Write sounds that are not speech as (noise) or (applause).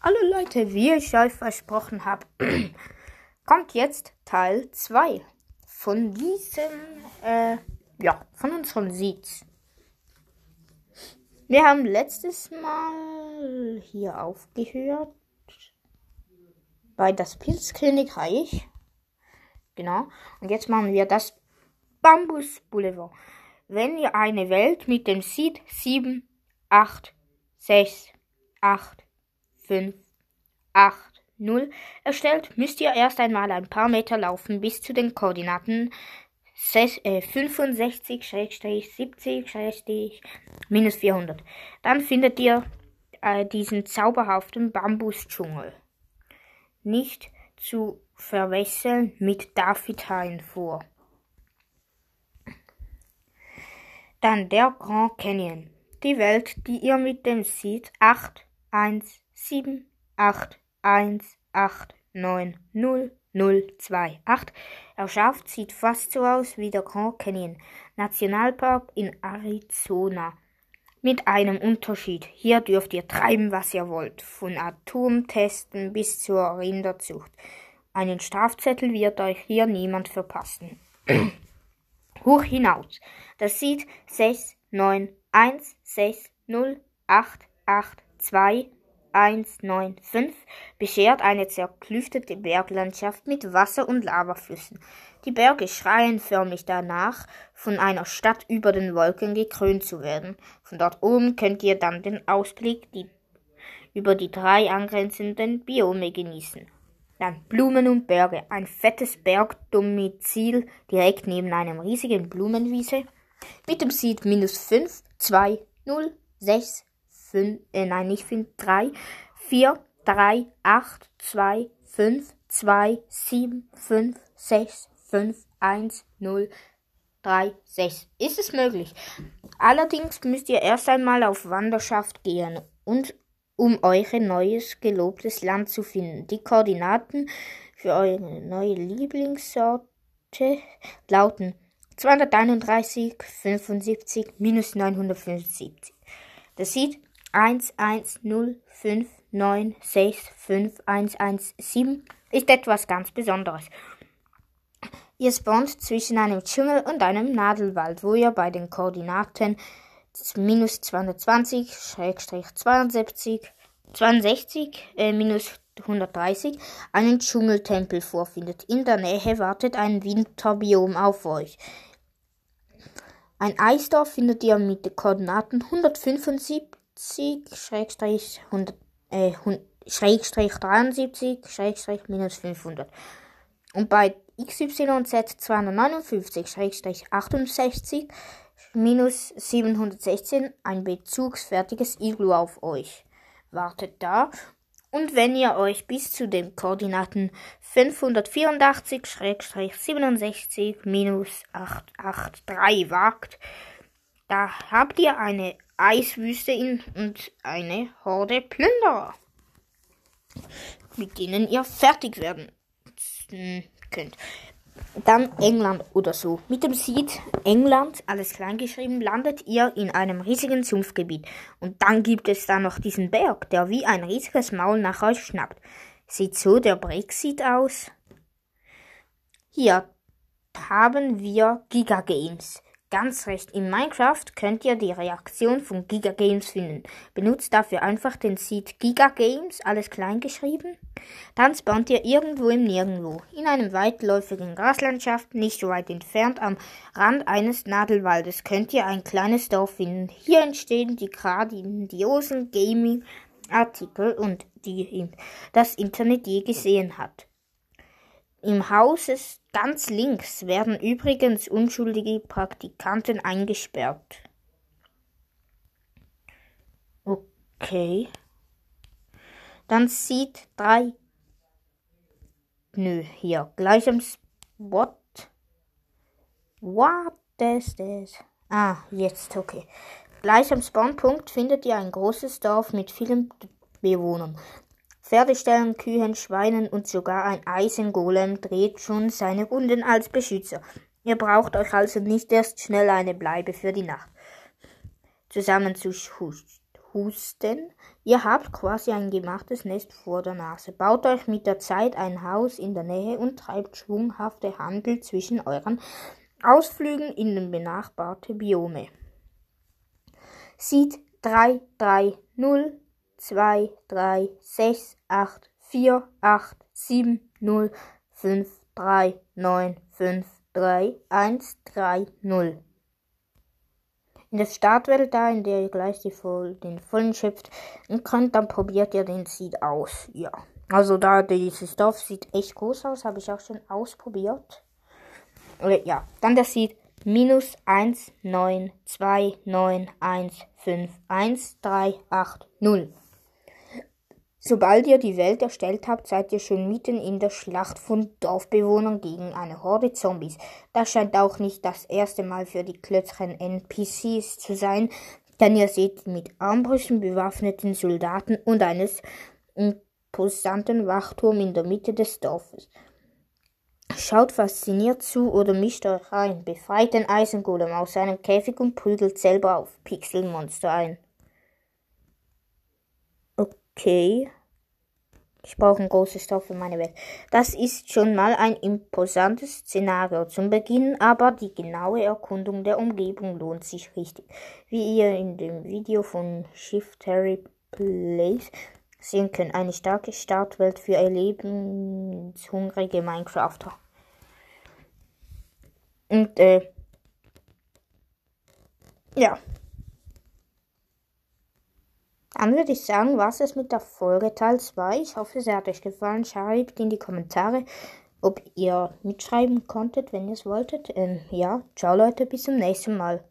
Hallo Leute, wie ich euch versprochen habe, (clears throat) kommt jetzt Teil 2 von diesem, äh, ja, von unserem Seeds. Wir haben letztes Mal hier aufgehört bei das Pilzkönigreich. Genau. Und jetzt machen wir das Bambus Boulevard. Wenn ihr eine Welt mit dem Seed 7, 8, 6, 8, 5, 8, 0 erstellt, müsst ihr erst einmal ein paar Meter laufen bis zu den Koordinaten 65, 70, minus 400. Dann findet ihr äh, diesen zauberhaften Bambusdschungel. Nicht zu verwechseln mit David vor. Dann der Grand Canyon. Die Welt, die ihr mit dem Seed 8, 1, 7, 8, 1, 8, 9, 0, 0, 2, 8 erschafft, sieht fast so aus wie der Grand Canyon Nationalpark in Arizona. Mit einem Unterschied. Hier dürft ihr treiben, was ihr wollt. Von Atomtesten bis zur Rinderzucht. Einen Strafzettel wird euch hier niemand verpassen. (clears throat) Hoch hinaus. Das sieht 6, 9, 1, 6, 0, 8, 8, 2, 195 beschert eine zerklüftete Berglandschaft mit Wasser- und Lavaflüssen. Die Berge schreien förmlich danach, von einer Stadt über den Wolken gekrönt zu werden. Von dort oben könnt ihr dann den Ausblick die, über die drei angrenzenden Biome genießen. Dann Blumen und Berge, ein fettes Bergdomizil direkt neben einem riesigen Blumenwiese mit dem Seed minus 5, 2, 0, 6, 5, äh, nein, nicht 5, 3, 4, 3, 8, 2, 5, 2, 7, 5, 6, 5, 1, 0, 3, 6. Ist es möglich? Allerdings müsst ihr erst einmal auf Wanderschaft gehen und um euer neues gelobtes Land zu finden. Die Koordinaten für eure neue Lieblingssorte lauten 231, 75, minus 975. Das sieht 1105965117 ist etwas ganz Besonderes. Ihr spawnt zwischen einem Dschungel und einem Nadelwald, wo ihr bei den Koordinaten minus 220, Schrägstrich 72, 62, äh, minus 130 einen Dschungeltempel vorfindet. In der Nähe wartet ein Winterbiom auf euch. Ein Eisdorf findet ihr mit den Koordinaten 175, 70 äh, Schrägstrich 73 Schrägstrich minus 500. Und bei XYZ 259 Schrägstrich 68 minus 716 ein bezugsfertiges Iglu auf euch. Wartet da. Und wenn ihr euch bis zu den Koordinaten 584 Schrägstrich 67 minus 883 wagt, da habt ihr eine Eiswüste in und eine Horde Plünderer, mit denen ihr fertig werden könnt. Dann England oder so. Mit dem Seed England, alles kleingeschrieben, landet ihr in einem riesigen Sumpfgebiet. Und dann gibt es da noch diesen Berg, der wie ein riesiges Maul nach euch schnappt. Sieht so der Brexit aus? Hier haben wir Giga Games. Ganz recht, in Minecraft könnt ihr die Reaktion von Giga Games finden. Benutzt dafür einfach den Seed Giga Games, alles klein geschrieben. Dann spawnt ihr irgendwo im Nirgendwo, in einem weitläufigen Graslandschaft, nicht weit entfernt am Rand eines Nadelwaldes, könnt ihr ein kleines Dorf finden. Hier entstehen die grandiosen Gaming-Artikel und die das Internet je gesehen hat. Im Haus ganz links werden übrigens unschuldige Praktikanten eingesperrt. Okay. Dann sieht drei. Nö, hier. Gleich am Spot. What is this? Ah, jetzt, okay. Gleich am Spawnpunkt findet ihr ein großes Dorf mit vielen Bewohnern. Pferdeställen, Kühen, Schweinen und sogar ein Eisengolem dreht schon seine Runden als Beschützer. Ihr braucht euch also nicht erst schnell eine Bleibe für die Nacht zusammen zu Husten. Ihr habt quasi ein gemachtes Nest vor der Nase. Baut euch mit der Zeit ein Haus in der Nähe und treibt schwunghafte Handel zwischen euren Ausflügen in den benachbarte Biome. Sieht 3, 3, 0, 2, 3, 6, 8, 4, 8, 7, 0, 5, 3, 9, 5, 3, 1, 3, 0. In der Startwelt da, in der ihr gleich die voll, den vollen schöpft könnt, dann probiert ihr den Seed aus. Ja. Also da dieses Dorf sieht echt groß aus, habe ich auch schon ausprobiert. Oder ja, dann der Seed minus 1, 9, 2, 9, 1, 5, 1, 3, 8, 0. Sobald ihr die Welt erstellt habt, seid ihr schon mitten in der Schlacht von Dorfbewohnern gegen eine Horde Zombies. Das scheint auch nicht das erste Mal für die Klötzchen NPCs zu sein, denn ihr seht mit Armbrüsten bewaffneten Soldaten und eines imposanten Wachturm in der Mitte des Dorfes. Schaut fasziniert zu oder mischt euch ein, befreit den Eisengolem aus seinem Käfig und prügelt selber auf Pixelmonster ein. Okay. Ich brauche ein großes Dorf für meine Welt. Das ist schon mal ein imposantes Szenario zum Beginn, aber die genaue Erkundung der Umgebung lohnt sich richtig. Wie ihr in dem Video von Shift Harry Plays sehen könnt, eine starke Startwelt für erlebenshungrige Minecrafter. Und äh, ja. Dann würde ich sagen, was es mit der Folge Teil 2. Ich hoffe, es hat euch gefallen. Schreibt in die Kommentare, ob ihr mitschreiben konntet, wenn ihr es wolltet. Ähm, ja, ciao Leute, bis zum nächsten Mal.